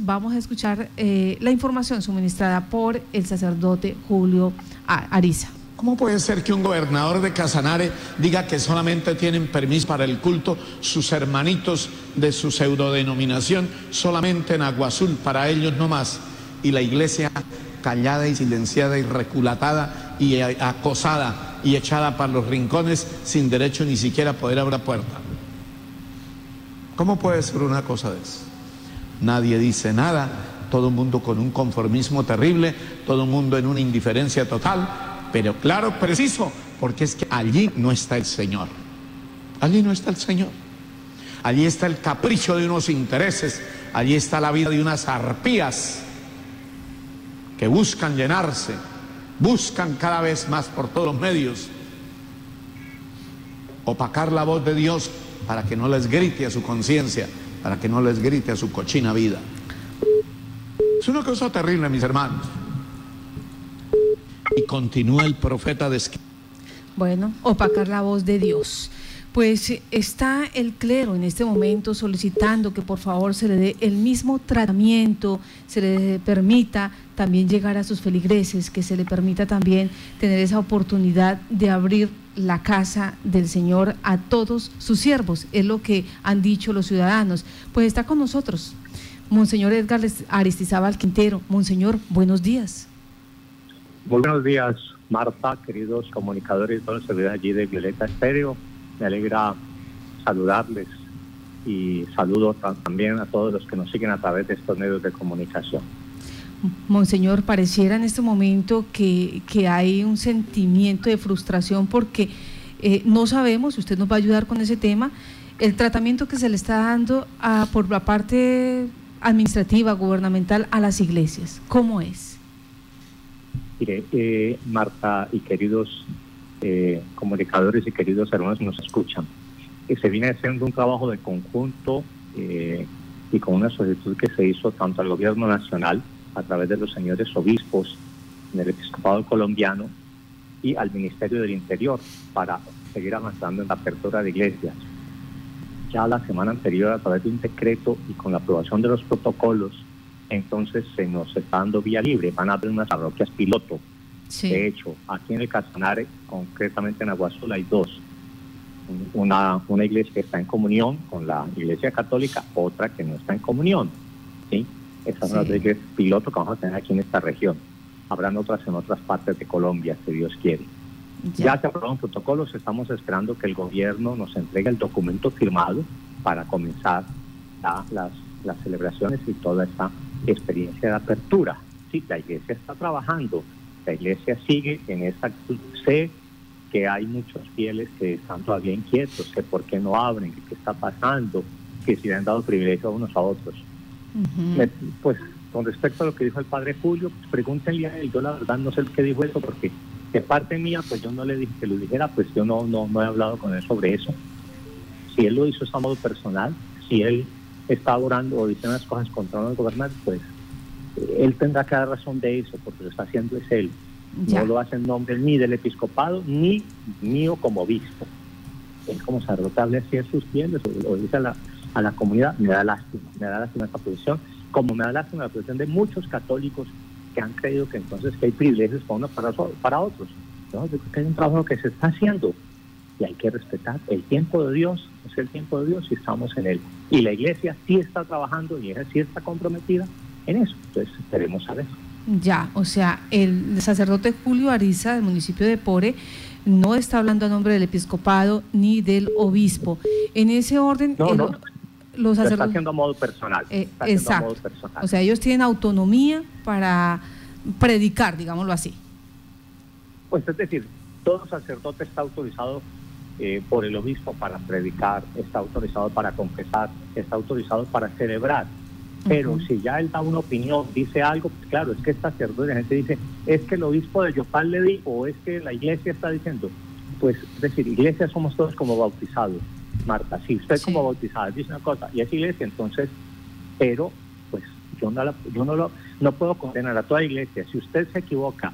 vamos a escuchar eh, la información suministrada por el sacerdote Julio Ariza. ¿Cómo puede ser que un gobernador de Casanare diga que solamente tienen permiso para el culto sus hermanitos de su pseudodenominación solamente en Agua Azul, para ellos no más? Y la iglesia callada y silenciada y reculatada y acosada y echada para los rincones sin derecho ni siquiera a poder abrir puerta. ¿Cómo puede ser una cosa de eso? Nadie dice nada, todo el mundo con un conformismo terrible, todo el mundo en una indiferencia total, pero claro, preciso, porque es que allí no está el Señor, allí no está el Señor, allí está el capricho de unos intereses, allí está la vida de unas arpías que buscan llenarse, buscan cada vez más por todos los medios opacar la voz de Dios para que no les grite a su conciencia para que no les grite a su cochina vida. Es una cosa terrible, mis hermanos. Y continúa el profeta de... Bueno, opacar la voz de Dios. Pues está el clero en este momento solicitando que por favor se le dé el mismo tratamiento, se le permita también llegar a sus feligreses, que se le permita también tener esa oportunidad de abrir la casa del Señor a todos sus siervos, es lo que han dicho los ciudadanos. Pues está con nosotros Monseñor Edgar Aristizábal Quintero. Monseñor, buenos días. buenos días, Marta, queridos comunicadores, todos los allí de Violeta Estéreo. Me alegra saludarles y saludo también a todos los que nos siguen a través de estos medios de comunicación. Monseñor, pareciera en este momento que, hay un sentimiento de frustración porque eh, no sabemos, usted nos va a ayudar con ese tema, el tratamiento que se le está dando por la parte administrativa, gubernamental a las iglesias. ¿Cómo es? Mire, eh, Marta y queridos eh, comunicadores y queridos hermanos que nos escuchan, se viene haciendo un trabajo de conjunto y con una solicitud que se hizo tanto al gobierno nacional a través de los señores obispos del episcopado colombiano y al Ministerio del Interior para seguir avanzando en la apertura de iglesias. Ya la semana anterior, a través de un decreto y con la aprobación de los protocolos, entonces se nos está dando vía libre. Van a haber unas parroquias piloto. De hecho, aquí en el Casanare, concretamente en Aguazul, hay dos. Una, una iglesia que está en comunión con la iglesia católica, otra que no está en comunión. ¿sí? Estas son las leyes piloto que vamos a tener aquí en esta región. Habrán otras en otras partes de Colombia, si Dios quiere. Ya, se aprobaron protocolos, estamos esperando que el gobierno nos entregue el documento firmado para comenzar las, las celebraciones y toda esta experiencia de apertura. Sí, la iglesia está trabajando, la iglesia sigue en esta... Sé que hay muchos fieles que están todavía inquietos, que por qué no abren, que qué está pasando, que si le han dado privilegio a unos a otros pues con respecto a lo que dijo el padre Julio, pues pregúntenle a él, yo la verdad no sé qué dijo eso, porque de parte mía, pues yo no le dije que lo dijera, pues yo no, no, no he hablado con él sobre eso. Si él lo hizo a modo personal, si él está orando o diciendo las cosas contra el gobernante, pues él tendrá que dar razón de eso, porque lo está haciendo es él. No lo hace en nombre ni del episcopado, ni mío como obispo. Él como sacerdote así a sus fieles, o, dice a la, a la comunidad, me da lástima, me da lástima esta posición, como me da lástima la posición de muchos católicos que han creído que entonces que hay privilegios para unos para, para otros. No, yo creo que hay un trabajo que se está haciendo y hay que respetar el tiempo de Dios, es el tiempo de Dios y estamos en él. Y la iglesia sí está trabajando y ella sí está comprometida en eso. Entonces esperemos a ver. Ya, o sea, el sacerdote Julio Ariza del municipio de Pore no está hablando a nombre del episcopado ni del obispo. En ese orden, no, no, los sacerdotes... está haciendo a modo personal. Eh, exacto. O sea, ellos tienen autonomía para predicar, digámoslo así. Pues es decir, todo sacerdote está autorizado eh, por el obispo para predicar, está autorizado para confesar, está autorizado para celebrar. Pero si ya él da una opinión, dice algo, pues claro, es que el sacerdote, la gente dice, es que el obispo de Yopal le dijo, o es que la iglesia está diciendo, pues es decir, iglesia somos todos como bautizados. Marta, si usted como bautizada dice una cosa y es iglesia, entonces, pero pues yo no, yo no, lo, no puedo condenar a toda iglesia. Si usted se equivoca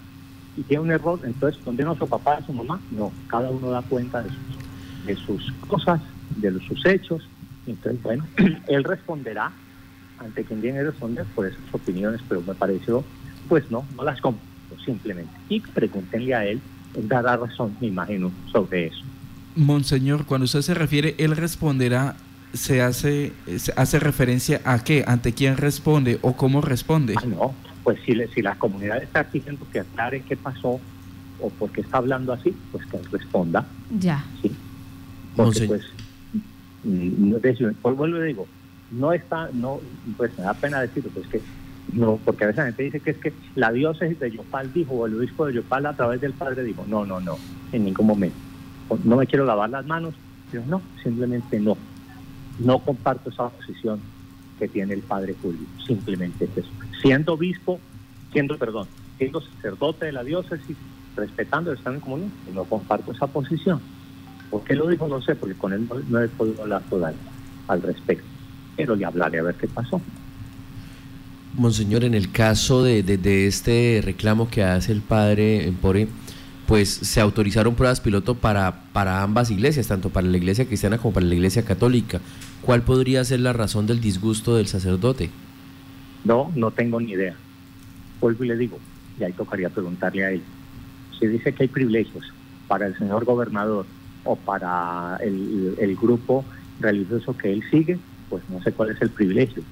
y tiene un error, entonces condena a su papá, a su mamá. No, cada uno da cuenta de sus, de sus cosas, de sus hechos. Entonces, bueno, él responderá ante quien viene a responder por esas opiniones, pero me pareció, pues no, no las comparto simplemente. Y pregúntenle a él dará razón, me imagino, sobre eso. Monseñor, cuando usted se refiere, él responderá, se hace, se hace referencia a qué, ante quién responde o cómo responde. Ah, no, pues si, si la comunidad está pidiendo que aclare qué pasó o por qué está hablando así, pues que él responda. Ya. Sí. Porque pues, mm, no, pues vuelvo y digo, no está, no, pues me da pena decirlo, pues que no, porque a veces la gente dice que es que la diócesis de Yopal dijo, o el obispo de Yopal a través del padre dijo, no, no, no, en ningún momento. No me quiero lavar las manos, pero no, simplemente no. No comparto esa posición que tiene el padre Julio, simplemente es eso. Siendo obispo, siendo, perdón, siendo sacerdote de la diócesis, respetando el Estado en comunión, no comparto esa posición. ¿Por qué lo dijo? No sé, porque con él no, he podido hablar todavía al respecto. Pero le hablaré a ver qué pasó. Monseñor, en el caso de, de, este reclamo que hace el padre Empore, pues se autorizaron pruebas piloto para, para ambas iglesias, tanto para la iglesia cristiana como para la iglesia católica. ¿Cuál podría ser la razón del disgusto del sacerdote? No, no tengo ni idea. Vuelvo y le digo, y ahí tocaría preguntarle a él. Si dice que hay privilegios para el señor gobernador o para el grupo religioso que él sigue, pues no sé cuál es el privilegio.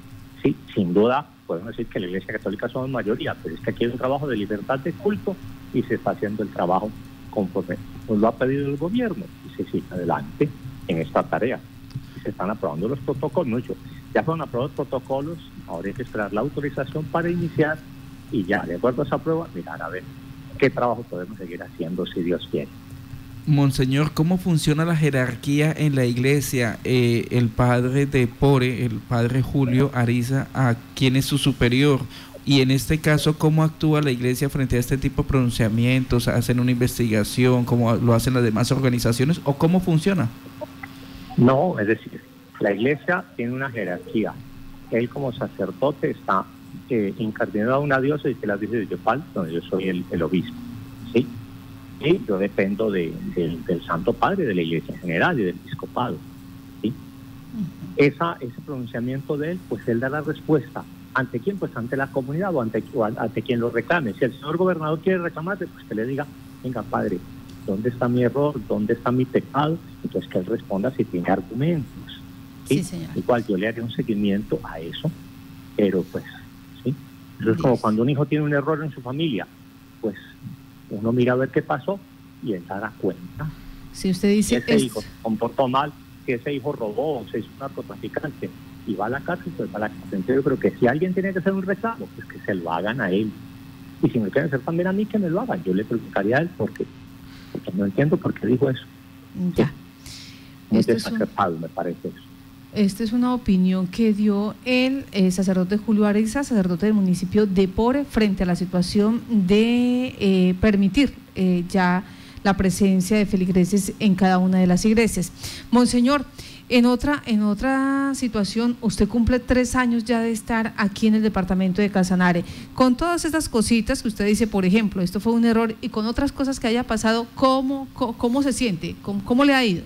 Sí, sin duda podemos decir que la Iglesia Católica somos mayoría, pero es que aquí hay un trabajo de libertad de culto y se está haciendo el trabajo conforme pues lo ha pedido el gobierno y se sigue adelante en esta tarea. Se están aprobando los protocolos, ya fueron aprobados los protocolos, ahora hay que esperar la autorización para iniciar y ya, de acuerdo a esa prueba, mirar a ver qué trabajo podemos seguir haciendo si Dios quiere. Monseñor, ¿cómo funciona la jerarquía en la iglesia? Eh, el padre de Pore, el padre Julio Ariza, ¿a quién es su superior? Y en este caso, ¿cómo actúa la iglesia frente a este tipo de pronunciamientos? ¿Hacen una investigación como lo hacen las demás organizaciones? ¿O cómo funciona? No, es decir, la iglesia tiene una jerarquía. Él como sacerdote está eh, incardinado a una diosa y que la dice de Yopal, donde yo soy el, el obispo. ¿sí? Y yo dependo del Santo Padre, de la Iglesia General y del Episcopado. ¿sí? Esa, ese pronunciamiento de él, pues él da la respuesta. ¿Ante quién? Pues ante la comunidad o ante, ante quien lo reclame. Si el señor gobernador quiere reclamarle, pues que le diga, venga padre, ¿dónde está mi error? ¿Dónde está mi pecado? Entonces que él responda si tiene argumentos. ¿sí? Igual yo le haré un seguimiento a eso, pero pues, ¿sí? Eso es como cuando un hijo tiene un error en su familia, pues uno mira a ver qué pasó y él da cuenta. Si usted dice que ese hijo se comportó mal, que ese hijo robó se hizo un narcotraficante y va a la cárcel, pues va a la cárcel. Entonces yo creo que si alguien tiene que hacer un reclamo, pues que se lo hagan a él. Y si me quieren hacer también a mí, que me lo hagan. Yo le preguntaría a él porque, porque no entiendo por qué dijo eso. Ya. Muy desacertado, me parece eso. Esta es una opinión que dio el eh, sacerdote Julio Ariza, sacerdote del municipio de Pore, frente a la situación de eh, permitir eh, ya la presencia de feligreses en cada una de las iglesias. Monseñor, en otra, en otra situación, usted cumple tres años ya de estar aquí en el departamento de Casanare. Con todas estas cositas que usted dice, por ejemplo, esto fue un error, y con otras cosas que haya pasado, ¿cómo, cómo, se siente? cómo le ha ido?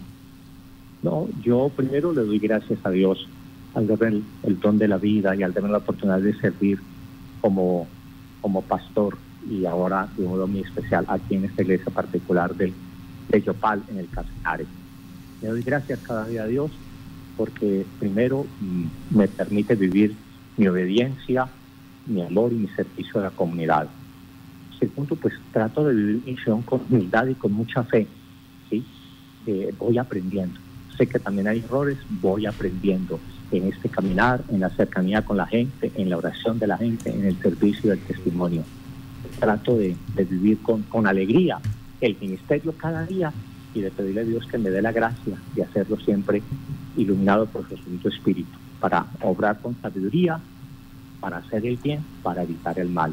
No, yo primero le doy gracias a Dios al ver el, don de la vida y al tener la oportunidad de servir como, como pastor y ahora de modo muy especial aquí en esta iglesia particular de, de Yopal en el Casanare. Le doy gracias cada día a Dios porque primero mm, me permite vivir mi obediencia, mi amor y mi servicio a la comunidad. Segundo, pues trato de vivir mi misión con humildad y con mucha fe. ¿sí? Eh, voy aprendiendo sé que también hay errores, voy aprendiendo en este caminar, en la cercanía con la gente, en la oración de la gente, en el servicio del testimonio. Trato de, vivir con, con alegría el ministerio cada día y de pedirle a Dios que me dé la gracia de hacerlo siempre iluminado por su Santo Espíritu, para obrar con sabiduría, para hacer el bien, para evitar el mal.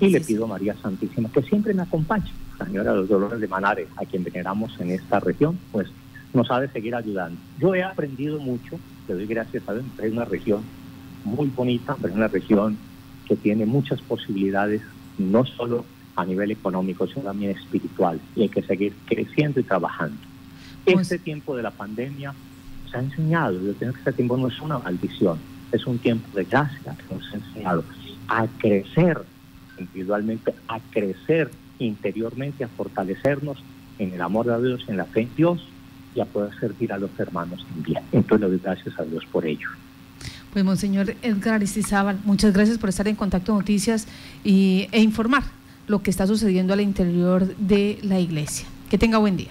Y le pido a María Santísima que siempre me acompañe, Señora de los Dolores de Manare, a quien veneramos en esta región, pues nos ha de seguir ayudando. Yo he aprendido mucho, le doy gracias a Dios, es una región muy bonita, pero es una región que tiene muchas posibilidades, no solo a nivel económico, sino también espiritual, y hay que seguir creciendo y trabajando. Pues este tiempo de la pandemia se ha enseñado, yo tengo que este tiempo no es una maldición, es un tiempo de gracia que nos ha enseñado a crecer individualmente, a crecer interiormente, a fortalecernos en el amor de Dios, en la fe en Dios y a poder servir a los hermanos también. Entonces le doy gracias a Dios por ello. Pues Monseñor Edgar Aristizábal, muchas gracias por estar en Contacto Noticias y, e informar lo que está sucediendo al interior de la iglesia. Que tenga buen día.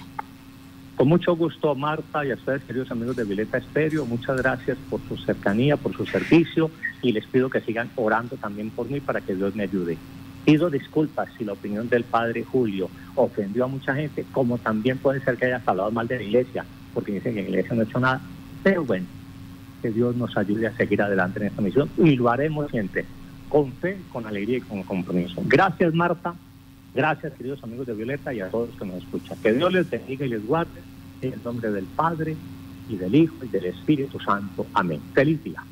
Con mucho gusto, Marta, y a ustedes, queridos amigos de Vileta Estéreo, muchas gracias por su cercanía, por su servicio, y les pido que sigan orando también por mí para que Dios me ayude. Pido disculpas si la opinión del padre Julio ofendió a mucha gente, como también puede ser que haya hablado mal de la iglesia, porque dicen que la iglesia no ha hecho nada. Pero bueno, que Dios nos ayude a seguir adelante en esta misión y lo haremos siempre, con fe, con alegría y con compromiso. Gracias, Marta. Gracias, queridos amigos de Violeta y a todos que nos escuchan. Que Dios les bendiga y les guarde en el nombre del Padre y del Hijo y del Espíritu Santo. Amén. Feliz día.